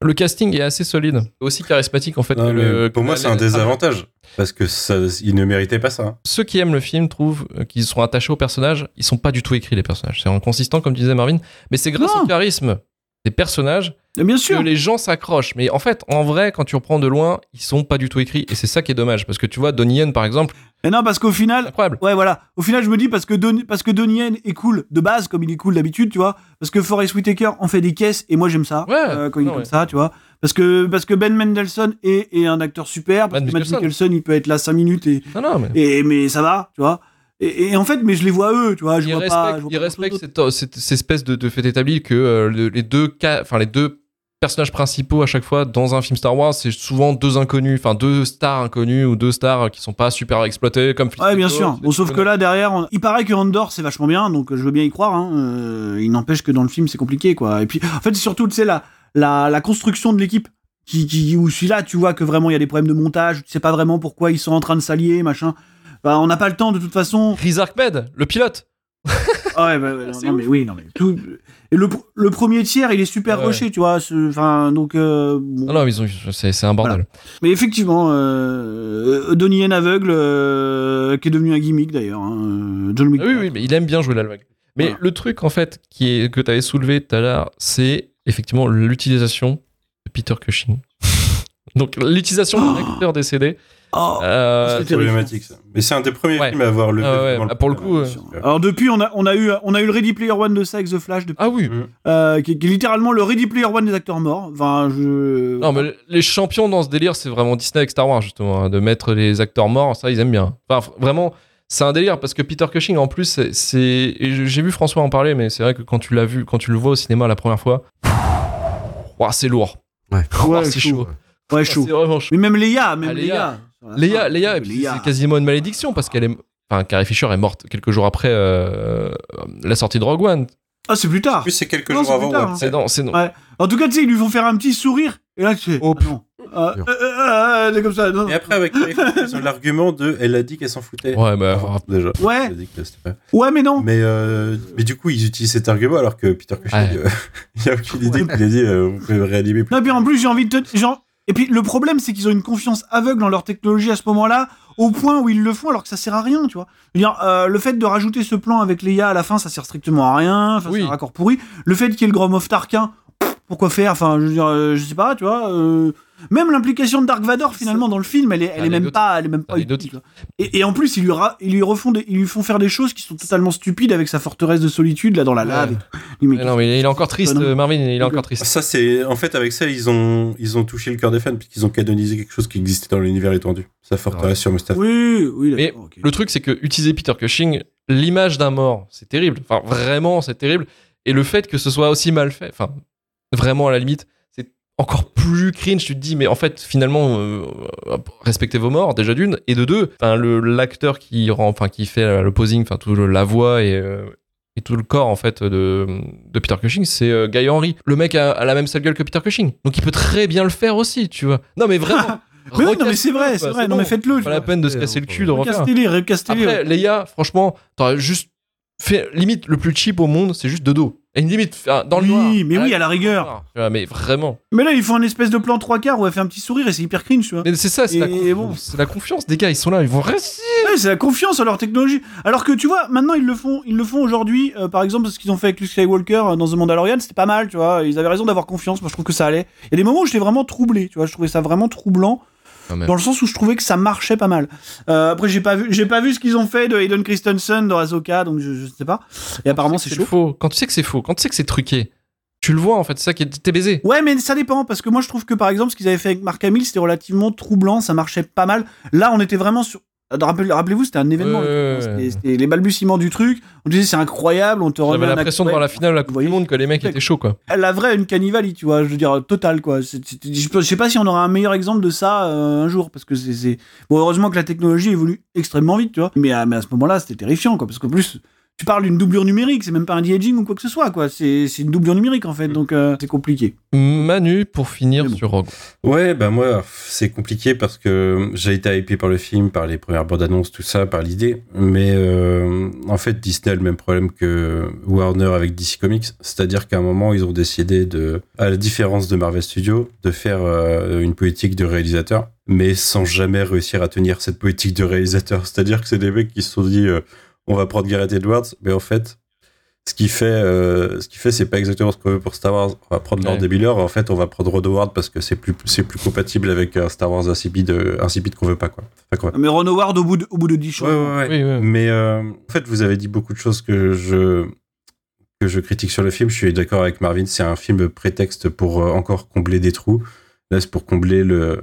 Le casting est assez solide, aussi charismatique en fait. Non, que le- pour que moi, c'est un désavantage. Parce que ça, il ne méritait pas ça. hein. Ceux qui aiment le film trouvent euh, qu'ils sont attachés aux personnages. Ils sont pas du tout écrits les personnages. C'est inconsistant comme disait Marvin, mais c'est grâce Non. au charisme des personnages Bien que sûr. les gens s'accrochent. Mais en fait, en vrai, quand tu reprends de loin, ils sont pas du tout écrits. Et c'est ça qui est dommage. Parce que tu vois, Donnie Yen, par exemple, Et non, parce qu'au final, incroyable. Ouais, voilà. Au final, je me dis parce que Don- parce que Donnie Yen est cool de base, comme il est cool d'habitude, tu vois. Parce que Forrest Whitaker en fait des caisses et moi j'aime ça Ouais, euh, quand il est comme ça, tu vois. Parce que parce que Ben Mendelsohn est, est un acteur super. Parce Ben que Matt. Mikkelsen, il peut être là 5 minutes et, Non, non, mais. et mais ça va, tu vois. Et, et en fait, mais je les vois eux, tu vois. Je il vois respecte, pas. je vois cette, cette- cette espèce de, de fait établi que euh, le- les deux cas, enfin les deux personnages principaux à chaque fois dans un film Star Wars, c'est souvent deux inconnus, enfin deux stars inconnues ou deux stars qui sont pas super exploitées comme. Ouais, bien sûr. Bon, sauf que là, derrière, on- il paraît que Andor, c'est vachement bien, donc euh, je veux bien y croire. Hein. Euh, il n'empêche que dans le film, c'est compliqué, quoi. Et puis, en fait, c'est surtout, tu sais, la, la, la construction de l'équipe. Qui, qui, où celui-là, tu vois que vraiment, il y a des problèmes de montage, tu sais pas vraiment pourquoi ils sont en train de s'allier, machin. Enfin, on n'a pas le temps, de toute façon. Riz Ahmed, le pilote. Ah ouais, bah, ouais, non, mais oui, non, mais tout. Et le, pr- le premier tiers, il est super Ouais. rushé, tu vois. Enfin, donc. euh, bon. Non, ont, c'est, c'est un bordel. Mais effectivement, euh, Donnie Yen aveugle, euh, qui est devenu un gimmick d'ailleurs. hein, John Wick. Ah oui, oui, mais il aime bien jouer l'aveugle. Mais Voilà. le truc, en fait, qui est, que tu avais soulevé tout à l'heure, c'est effectivement l'utilisation de Peter Cushing. Donc, l'utilisation d'un acteur décédé. Oh, euh, c'est problématique ça. Mais c'est un des premiers Ouais. films à avoir le. Ah ouais, bah, pour le coup, euh. Alors depuis, on a, on a eu, on a eu le Ready Player One de ça avec The Flash, depuis, ah oui. euh, qui, qui est littéralement le Ready Player One des acteurs morts. Enfin, je. Non, mais les champions dans ce délire, c'est vraiment Disney avec Star Wars, justement. hein, de mettre les acteurs morts, ça, ils aiment bien. Enfin, vraiment, c'est un délire parce que Peter Cushing, en plus, c'est- J'ai vu François en parler, mais c'est vrai que quand tu l'as vu, quand tu le vois au cinéma la première fois, ouah, c'est lourd. Ouais. Ouais, c'est chaud. chaud. Ouais, chaud. C'est vraiment chaud. Mais même Léa, même Ah, Léa. Léa. Léa, Léa, puis c'est quasiment une malédiction parce qu'elle est. Enfin, Carrie Fisher est morte quelques jours après euh, la sortie de Rogue One. Ah, c'est plus tard. En plus, c'est quelques Non, jours c'est avant. tard, ouais. hein. C'est non, c'est non. Ouais. En tout cas, tu sais, ils lui font faire un petit sourire. Et là, tu fais. Oh, ah non. Ah, euh, euh, euh, comme ça. non. Et après, avec Carrie Fisher, ils ont l'argument de. Elle a dit qu'elle s'en foutait. Ouais, bah. Enfin, déjà. Ouais. Elle a dit que c'était pas- Ouais, mais non. Mais, euh, mais du coup, ils utilisent cet argument alors que Peter Cushing, Ouais. euh, il a aucune idée qu'il a dit euh, vous pouvez réanimer plus. Non, puis en plus, j'ai envie de te. genre- Et puis le problème, c'est qu'ils ont une confiance aveugle en leur technologie à ce moment-là, au point où ils le font alors que ça sert à rien, tu vois. Je veux dire, euh, le fait de rajouter ce plan avec Leia à la fin, ça sert strictement à rien, enfin, Oui. c'est un raccord pourri. Le fait qu'il y ait le Moff Tarkin, pourquoi faire Enfin, je veux dire, euh, je sais pas, tu vois. euh, Même l'implication de Dark Vador finalement dans le film, elle est, elle est même pas, elle est même pas utile. Et, et en plus, ils lui, ra- ils lui refont, des- ils lui font faire des choses qui sont totalement stupides avec sa forteresse de solitude là dans la lave. Ouais. et tout. Les mecs, Mais non, mais il est encore triste, euh, Marvin, il est encore triste. Ça, c'est. En fait, avec ça, ils ont, ils ont touché le cœur des fans puisqu'ils ont canonisé quelque chose qui existait dans l'univers étendu. Sa forteresse sur Mustapha. Oui, oui. Mais le truc, c'est que utiliser Peter Cushing, l'image d'un mort, c'est terrible. Enfin, vraiment, c'est terrible. Et le fait que ce soit aussi mal fait, enfin, vraiment à la limite, encore plus cringe. Tu te dis, mais en fait, finalement, euh, respectez vos morts, déjà d'une. Et de deux, le- l'acteur qui, rend- enfin, qui fait le posing, enfin, tout le- la voix et. euh, et tout le corps en fait de, de Peter Cushing, c'est euh, Guy Henry. Le mec a, a la même sale gueule que Peter Cushing, donc il peut très bien le faire aussi, tu vois. Non mais vraiment. Mais oui, non, mais c'est vrai, c'est vrai. Non, bon. mais faites-le. Pas la peine de se casser le cul de. Recastez-les, recastez-les. Après, Leia, franchement, t'aurais juste fait limite le plus cheap au monde, c'est juste de dos. Une limite enfin, dans le Oui, noir. mais oui, Ouais, à la rigueur. vois, Mais vraiment. Mais là, ils font un espèce de plan trois quarts où elle fait un petit sourire et c'est hyper cringe, tu vois. Mais c'est ça, c'est la, confiance. bon. c'est la confiance des gars. Ils sont là, ils vont rester. Ouais, c'est la confiance en leur technologie. Alors que tu vois, maintenant ils le font, ils le font aujourd'hui. euh, par exemple, ce qu'ils ont fait avec Luke Skywalker euh, dans The Mandalorian, c'était pas mal, tu vois. Ils avaient raison d'avoir confiance. Moi, je trouve que ça allait. Il y a des moments où j'étais vraiment troublé, tu vois. Je trouvais ça vraiment troublant. Dans le sens où je trouvais que ça marchait pas mal. Euh, après, j'ai pas vu, j'ai pas vu ce qu'ils ont fait de Hayden Christensen dans Ahsoka, donc je, je sais pas. Et apparemment, c'est chaud. faux. Quand tu sais que c'est faux, quand tu sais que c'est truqué, tu le vois en fait. C'est ça qui est. T'es baisé. Ouais, mais ça dépend, parce que moi je trouve que par exemple, ce qu'ils avaient fait avec Mark Hamill, c'était relativement troublant, ça marchait pas mal. Là, on était vraiment sur. Rappelez- Rappelez-vous, c'était un événement. Ouais, ouais, C'était- les balbutiements du truc. On disait c'est incroyable, on te remet J'avais l'impression de voir la finale de la Coupe du Monde que les mecs étaient chauds quoi. La vraie, une cannibali, tu vois, je veux dire, total, quoi. Je sais pas si on aura un meilleur exemple de ça euh, un jour, parce que c'est- c'est. Bon, heureusement que la technologie évolue extrêmement vite, tu vois. Mais à, mais à ce moment-là, c'était terrifiant, quoi, parce qu'en plus. Tu parles d'une doublure numérique, c'est même pas un de-aging ou quoi que ce soit, quoi. C'est c'est une doublure numérique, en fait, donc euh, c'est compliqué. Manu pour finir bon. sur Rogue. Ouais, bah moi, c'est compliqué parce que j'ai été hypé par le film, par les premières bandes annonces, tout ça, par l'idée. Mais euh, en fait, Disney a le même problème que Warner avec DC Comics. C'est-à-dire qu'à un moment, ils ont décidé de, à la différence de Marvel Studios, de faire euh, une politique de réalisateur, mais sans jamais réussir à tenir cette politique de réalisateur. C'est-à-dire que c'est des mecs qui se sont dit, euh, on va prendre Gareth Edwards, mais en fait, Ce qui fait, euh, ce qui fait, c'est pas exactement ce qu'on veut pour Star Wars. On va prendre Lord Ouais. Miller, en fait, on va prendre Ron Howard parce que c'est plus, c'est plus compatible avec un Star Wars insipide, insipide qu'on veut pas, quoi. Enfin, quoi. Mais Ron Howard au bout de, au bout de 10 Ouais, choses. ouais, ouais. Oui, oui. Mais euh, en fait, vous avez dit beaucoup de choses que je que je critique sur le film. Je suis d'accord avec Marvin. C'est un film prétexte pour euh, encore combler des trous. Là, c'est pour combler le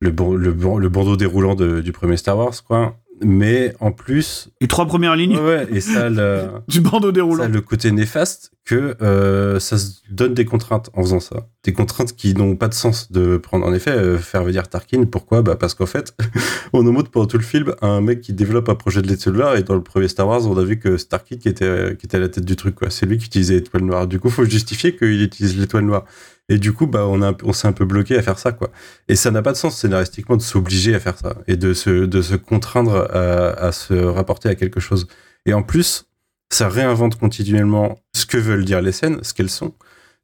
le, bon- le, bon- le bandeau déroulant de- du premier Star Wars, quoi. Mais en plus, Les trois premières lignes ouais, et ça, le, du bandeau déroulant. ça le côté néfaste que euh, ça se donne des contraintes en faisant ça. Des contraintes qui n'ont pas de sens de prendre. En effet, euh, faire venir Tarkin, pourquoi? Bah Parce qu'en fait, on nous montre pendant tout le film un mec qui développe un projet de l'étoile noire et dans le premier Star Wars, on a vu que Starkid qui était, qui était à la tête du truc. quoi. C'est lui qui utilisait l'étoile noire. Du coup, faut justifier qu'il utilise l'étoile noire. Et du coup, bah, on, a on s'est un peu bloqué à faire ça. quoi. Et ça n'a pas de sens scénaristiquement de s'obliger à faire ça et de se, de se contraindre à, se rapporter à quelque chose. Et en plus, ça réinvente continuellement ce que veulent dire les scènes, ce qu'elles sont,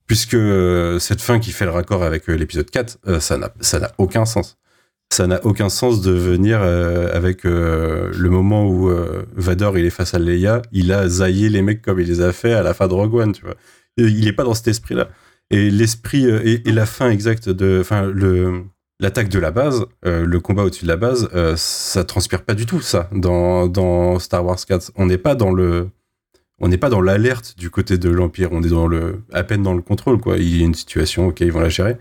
puisque euh, cette fin qui fait le raccord avec euh, l'épisode 4, euh, ça n'a aucun sens. Ça n'a aucun sens de venir euh, avec le moment où Vador il est face à Leia, il a zaillé les mecs comme il les a fait à la fin de Rogue One, tu vois. Il est pas dans cet esprit-là. Et l'esprit euh, et, la fin exacte de, enfin le l'attaque de la base, euh, le combat au-dessus de la base, euh, ça transpire pas du tout ça dans, dans Star Wars 4. On n'est pas dans le on n'est pas dans l'alerte du côté de l'Empire, on est dans le, à peine dans le contrôle, quoi. Il y a une situation, ok, ils vont la gérer,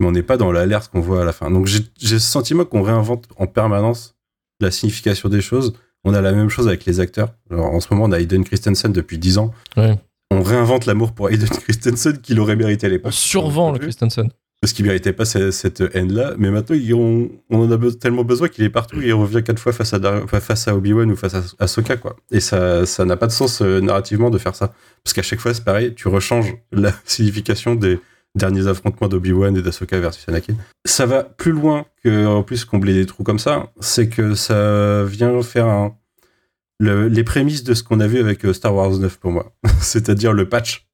mais on n'est pas dans l'alerte qu'on voit à la fin. Donc j'ai ce sentiment qu'on réinvente en permanence la signification des choses. On a la même chose avec les acteurs. Alors, en ce moment, on a Hayden Christensen depuis 10 ans. On réinvente l'amour pour Hayden Christensen qu'il aurait mérité à On l'époque. survend le Christensen. Parce qu'il méritait pas cette, cette haine-là, mais maintenant ont- on en a be- tellement besoin qu'il est partout et il revient quatre fois face à, Dar- enfin, face à Obi-Wan ou face à Ahsoka, quoi. Et ça ça n'a pas de sens euh, narrativement de faire ça. Parce qu'à chaque fois, c'est pareil, tu rechanges la signification des derniers affrontements d'Obi-Wan et d'Ahsoka versus Anakin. Ça va plus loin que, en plus, combler des trous comme ça, c'est que ça vient faire un, le- les prémices de ce qu'on a vu avec euh, Star Wars 9 pour moi. C'est-à-dire le patch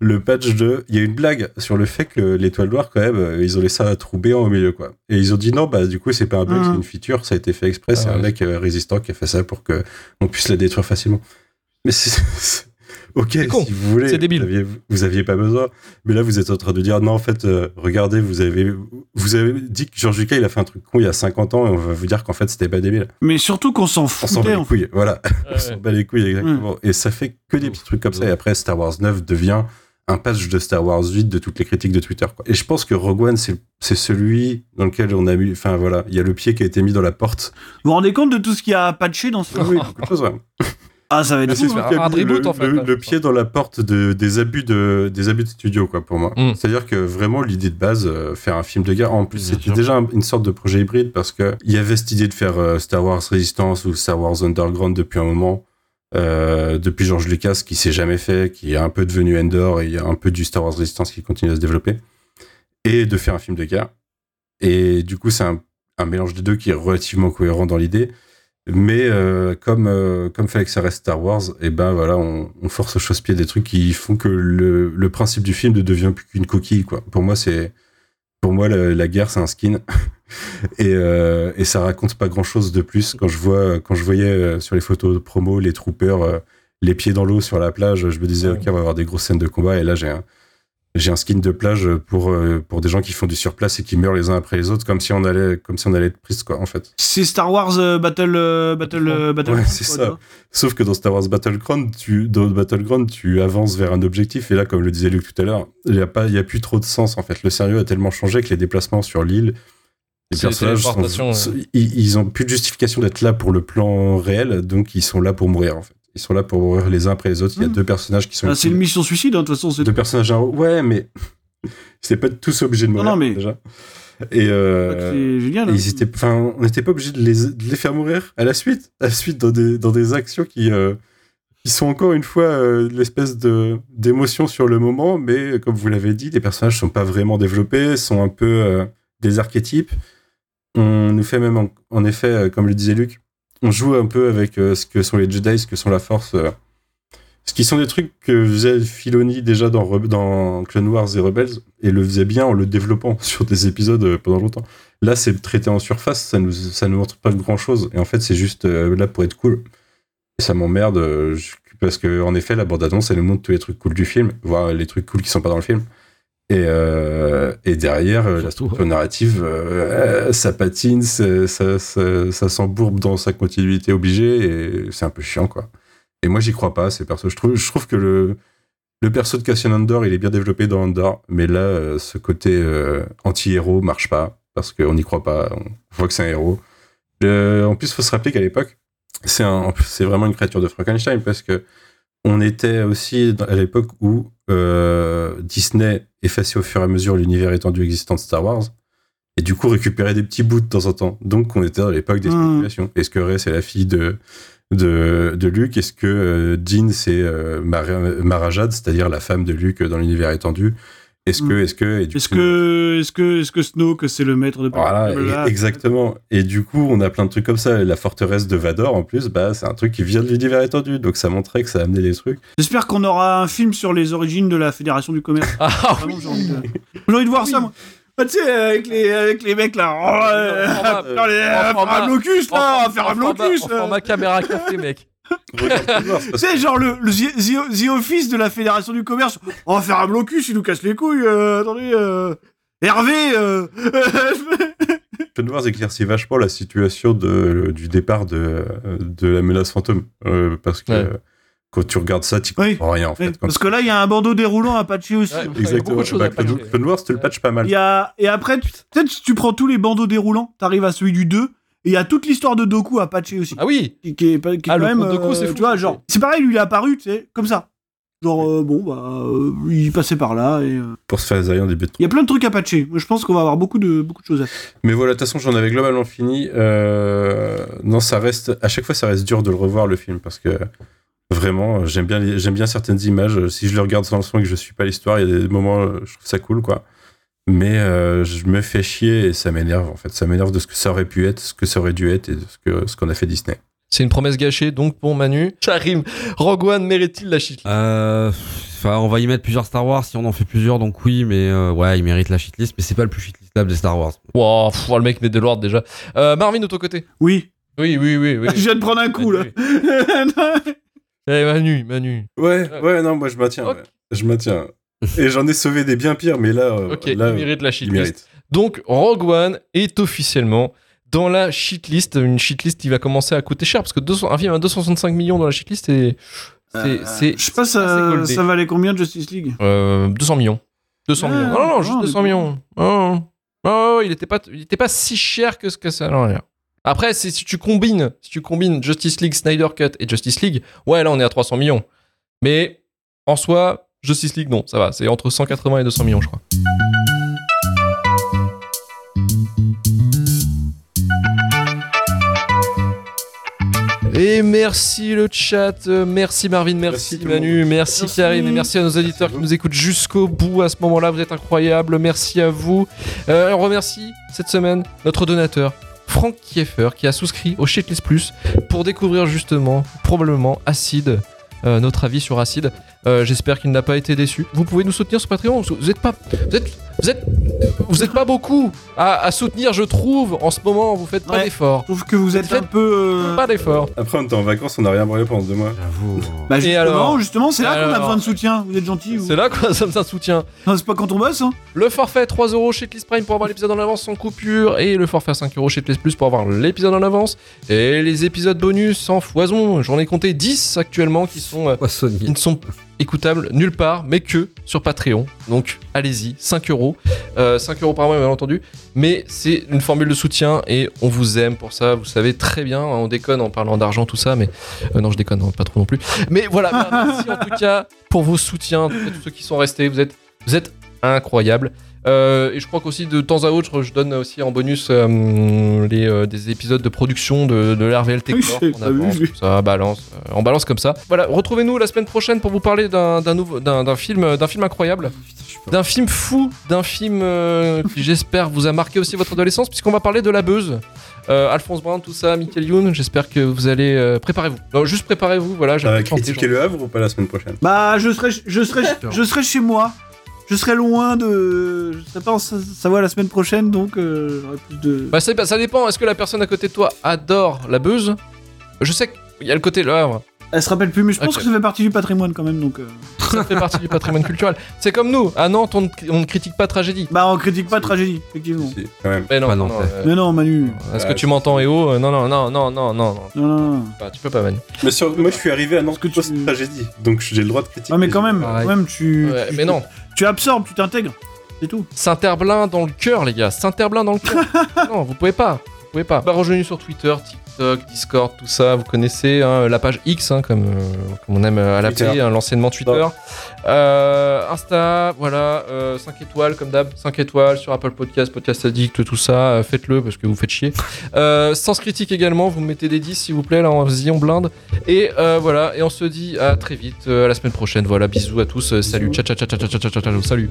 le patch de. Il y a une blague sur le fait que l'étoile noire, quand même, euh, ils ont laissé un trou béant au milieu, quoi. Et ils ont dit non, bah, du coup, c'est pas un bug, Mhm. c'est une feature, ça a été fait exprès, c'est Ah un mec euh, résistant qui a fait ça pour que on puisse la détruire facilement. Mais c'est. Ok, si vous voulez, c'est débile. Vous aviez, vous aviez pas besoin. Mais là, vous êtes en train de dire non, en fait, euh, regardez, vous avez, vous avez dit que George Lucas, il a fait un truc con il y a 50 ans et on va vous dire qu'en fait, c'était pas débile. Mais surtout qu'on s'en On s'en bat les couilles, voilà. On Ouais, s'en bat les couilles, exactement. Et ça fait que des petits trucs comme ça. Et après, Star Wars 9 devient un patch de Star Wars 8 de toutes les critiques de Twitter. Quoi. Et je pense que Rogue One, c'est c'est celui dans lequel on a mis. Enfin, voilà, il y a le pied qui a été mis dans la porte. Vous vous rendez compte de tout ce qu'il y a patché dans ce Oui, beaucoup de choses, ouais. Ah, ça va être un reboot, le, en fait, le- le pied dans la porte de, des, abus de, des abus de studio, quoi, pour moi. Mm. C'est-à-dire que vraiment, l'idée de base, euh, faire un film de guerre, en plus, c'était déjà un- une sorte de projet hybride parce que il y avait cette idée de faire euh, Star Wars Resistance ou Star Wars Underground depuis un moment. euh, depuis George Lucas, qui s'est jamais fait, qui est un peu devenu Endor, et il y a un peu du Star Wars Resistance qui continue à se développer, et de faire un film de guerre. Et du coup, c'est un, un mélange des deux qui est relativement cohérent dans l'idée. Mais euh, comme euh, comme fallait que ça reste Star Wars, et ben voilà, on, on force au chausse-pied des trucs qui font que le, le principe du film ne devient plus qu'une coquille quoi. Pour moi, c'est pour moi la, la guerre c'est un skin et euh, et ça raconte pas grand chose de plus. Quand je vois quand je voyais euh, sur les photos de promo les troopers euh, les pieds dans l'eau sur la plage, je me disais ok on va avoir des grosses scènes de combat et là j'ai un j'ai un skin de plage pour euh, pour des gens qui font du surplace et qui meurent les uns après les autres comme si on allait comme si on allait être prise quoi en fait. C'est Star Wars euh, Battle euh, Battle euh, Battle. Ouais, c'est ça. Sauf que dans Star Wars Battleground, tu, dans Battleground, tu avances vers un objectif. Et là, comme le disait Luc tout à l'heure, il n'y a, pas- il y a plus trop de sens. En fait, le sérieux a tellement changé que les déplacements sur l'île, les personnages, sont- ils, ils ont plus de justification d'être là pour le plan réel. Donc, ils sont là pour mourir, en fait. Ils sont là pour mourir les uns après les autres. Il y a Mhm. deux personnages qui sont. Ah, c'est une mission suicide, hein, de toute façon. c'est- Deux personnages. en- Ouais, mais. C'était pas tous obligés de mourir, non, mais- déjà. Et. euh, C'est génial. hein. ils étaient, enfin, on n'était pas obligé de les, de les faire mourir à la suite, à la suite dans des, dans des actions qui, euh, qui sont encore une fois euh, l'espèce de d'émotion sur le moment, mais comme vous l'avez dit, les personnages sont pas vraiment développés, sont un peu euh, des archétypes. On nous fait même, en, en effet, comme le disait Luc, on joue un peu avec euh, ce que sont les Jedi, ce que sont la Force. euh, ce qui sont des trucs que faisait Filoni déjà dans, dans Clone Wars et Rebels, et le faisait bien en le développant sur des épisodes euh, pendant longtemps. Là, c'est traité en surface, ça nous, ça nous montre pas grand chose. Et en fait, c'est juste là pour être cool. Et ça m'emmerde. Parce que en effet, la bande-annonce, elle nous montre tous les trucs cool du film, voire les trucs cool qui sont pas dans le film. Et, euh, et derrière, euh, la Surtout, structure narrative, euh, ça patine, ça, ça, ça s'embourbe dans sa continuité obligée, et c'est un peu chiant, quoi. Et moi, j'y crois pas, ces persos. Je trouve, je trouve que le, le perso de Cassian Andor, il est bien développé dans Andor, mais là, ce côté euh, anti-héros marche pas, parce qu'on n'y croit pas, on voit que c'est un héros. En plus, il faut se rappeler qu'à l'époque, c'est un- c'est vraiment une créature de Frankenstein, parce que on était aussi à l'époque où euh, Disney effaçait au fur et à mesure l'univers étendu existant de Star Wars, et du coup récupérait des petits bouts de temps en temps. Donc on était dans l'époque des Hmm. spéculations. Est-ce que Rey c'est la fille de, de, de Luke? Est-ce que euh, Jean c'est euh, Mar- Marajad, c'est-à-dire la femme de Luke dans l'univers étendu? Est-ce que, est-ce que, Est-ce coup- que, est-ce que, est-ce que Snoke c'est le maître de voilà, Blablabla. exactement. Et du coup, on a plein de trucs comme ça. Et La forteresse de Vador, en plus, bah, c'est un truc qui vient de l'univers étendu. Donc ça montrait que ça amenait des trucs. J'espère qu'on aura un film sur les origines de la Fédération du commerce. Ah Vraiment, j'ai envie de, j'ai envie de voir ça, moi. Ah, tu sais, avec les, avec les mecs là. Oh, euh, faire un blocus là, on va faire un blocus. En là. format caméra café, mec. Sais, genre le, le The, The- Office de la Fédération du commerce. On va faire un blocus, il nous casse les couilles. euh, attendez, euh, Hervé. Euh... Wars éclaircit vachement la situation de, du départ de, de la menace fantôme. Euh, parce que Ouais. quand tu regardes ça, tu Oui. comprends rien, en Oui, fait. Quand parce que là, il y a un bandeau déroulant à patcher aussi. Ouais. Exactement. Bah, Wars, tu le patches pas mal. Il y a... Et après, peut-être si tu prends tous les bandeaux déroulants, t'arrives à celui du 2. Et il y a toute l'histoire de Doku à patcher aussi. Ah oui Qui, qui est, pas- qui est Ah, quand le même. Doku, euh, c'est fou, Tu vois, genre. C'est pareil, lui, il est apparu, tu sais, comme ça. Genre, euh, bon, bah. euh, il passait par là et. euh, Pour se faire les en début de Il y a plein de trucs à patcher. Je pense qu'on va avoir beaucoup de, beaucoup de choses à faire. Mais voilà, de toute façon, j'en avais globalement fini. Euh, non, ça reste. À chaque fois, ça reste dur de le revoir, le film, parce que vraiment, j'aime bien, les- j'aime bien certaines images. Si je le regarde sans le son et que je suis pas l'histoire, il y a des moments, je trouve ça cool, quoi. Mais euh, je me fais chier et ça m'énerve, en fait. Ça m'énerve de ce que ça aurait pu être, ce que ça aurait dû être et de ce que ce qu'on a fait Disney. C'est une promesse gâchée, donc pour Manu. Charim, Rogue One mérite-t-il la shitlist? Euh, Enfin, on va y mettre plusieurs Star Wars si on en fait plusieurs, donc oui, mais euh, ouais, il mérite la shitlist, mais c'est pas le plus shitlistable des Star Wars. Wow, pff, le mec met de l'ordre déjà. Euh, Marvin, de ton côté Oui. Oui, oui, oui. oui. Je viens de prendre un coup, là. Eh, Manu, Manu. Ouais, ouais, non, moi je maintiens. Ouais. Je maintiens. Et j'en ai sauvé des bien pires, mais là, euh, Ok, là, il mérite la shitlist. Donc, Rogue One est officiellement dans la shitlist. Une shitlist qui va commencer à coûter cher parce que 200 un film à 265 millions dans la shitlist, c'est. c'est- Euh, Je sais pas, ça, ça valait combien de Justice League? Euh, 200 millions. 200 Ah, millions. Non, non, non, non, juste mais 200 bon. millions. Oh, oh, il était pas, il était pas si cher que ce que ça. Non. Après, si tu combines, si tu combines Justice League, Snyder Cut et Justice League, ouais, là, on est à 300 millions. Mais en soi, Justice League, non, ça va. C'est entre 180 et 200 millions, je crois. Et merci le chat, euh, merci Marvin, merci, Manu, merci, Merci. Karim et merci à nos auditeurs qui nous écoutent jusqu'au bout à ce moment-là, vous êtes incroyables, merci à vous. Euh, on remercie cette semaine notre donateur Franck Kieffer qui a souscrit au Shitlist Plus pour découvrir justement, probablement, Acide, euh, notre avis sur Acide. Euh, J'espère qu'il n'a pas été déçu. Vous pouvez nous soutenir sur Patreon. Vous êtes pas, vous êtes, vous êtes, vous êtes pas beaucoup à, à soutenir, je trouve. En ce moment, vous faites pas Ouais. d'efforts. Je trouve que vous êtes Faites- un peu. euh, Pas d'efforts. Après, on était en vacances, on n'a rien branlé pendant deux mois. J'avoue. Bah Et justement, alors justement, c'est là qu'on a Alors besoin de soutien. Vous êtes gentil. vous. C'est là quoi, ça me soutien. Non, c'est pas quand on bosse, hein. Le forfait 3 euros chez Cliss Prime pour avoir l'épisode en avance sans coupure et le forfait 5 euros chez Cliss Plus pour avoir l'épisode en avance et les épisodes bonus en foison. J'en ai compté 10 actuellement qui sont euh, qui ne sont écoutables nulle part mais que sur Patreon. Donc allez-y, 5 euros. Euh, 5 euros par mois bien entendu. Mais c'est une formule de soutien et on vous aime pour ça. Vous savez très bien, hein, on déconne en parlant d'argent tout ça, mais euh, non je déconne non, pas trop non plus. Mais voilà, merci en tout cas pour vos soutiens, tous tous ceux qui sont restés. Vous êtes, vous êtes incroyables. Euh, et je crois qu'aussi de temps à autre, je donne aussi en bonus euh, les, euh, des épisodes de production de, de l'RVL Oui, Technor. tout ça balance, euh, on balance comme ça. Voilà, retrouvez-nous la semaine prochaine pour vous parler d'un film, d'un film incroyable, d'un film fou, d'un film euh, qui j'espère vous a marqué aussi votre adolescence, puisqu'on va parler de la buzz. Euh, Alphonse Brown, tout ça, Michael Youn, j'espère que vous allez euh, préparez-vous. Juste préparez-vous, voilà. critiquer le Havre ou pas la semaine prochaine? Bah, je serai, je serai, je serai chez moi. Je serai loin de. Je serai pas en Sa- Savoie la semaine prochaine, donc euh, j'aurai plus de. Bah, ça, ça dépend. Est-ce que la personne à côté de toi adore la buzz Je sais qu'il y a le côté Le Havre. Elle se rappelle plus, mais je pense que ça fait partie du patrimoine quand même, donc. euh. Ça fait partie du patrimoine culturel. C'est comme nous. À Nantes, on ne, on ne critique pas tragédie. Bah, on critique pas tragédie, effectivement. Si, quand même. Mais non, Pas non, nantais. euh, Mais non, Manu. Est-ce que tu m'entends, EO? Euh, Non, non, non, non, non, non, non. Non, non, non. Bah, tu peux pas, Manu. Mais sur, moi, je suis arrivé à Nantes que tu- post-tragédie, donc j'ai le droit de critiquer. Ah, mais quand même, Pareil. quand même, tu. Ouais, tu- mais non. Tu absorbes, tu t'intègres. C'est tout. Saint-Herblain dans le cœur, les gars. Saint-Herblain dans le cœur. non, vous pouvez pas. Vous pouvez pas. Bah, rejoignez sur Twitter, TikTok, Discord, tout ça, vous connaissez la page X, hein, comme, on aime à l'appeler, hein, Twitter. Insta, voilà, 5 étoiles comme d'hab, 5 étoiles sur Apple Podcast, Podcast Addict, tout ça, faites-le parce que vous faites chier. sans critique également, vous mettez des 10 s'il vous plaît, là on y blinde. Et voilà, et on se dit à très vite, à la semaine prochaine, voilà, bisous à tous, salut, ciao, ciao, ciao, ciao, ciao, ciao, ciao, salut.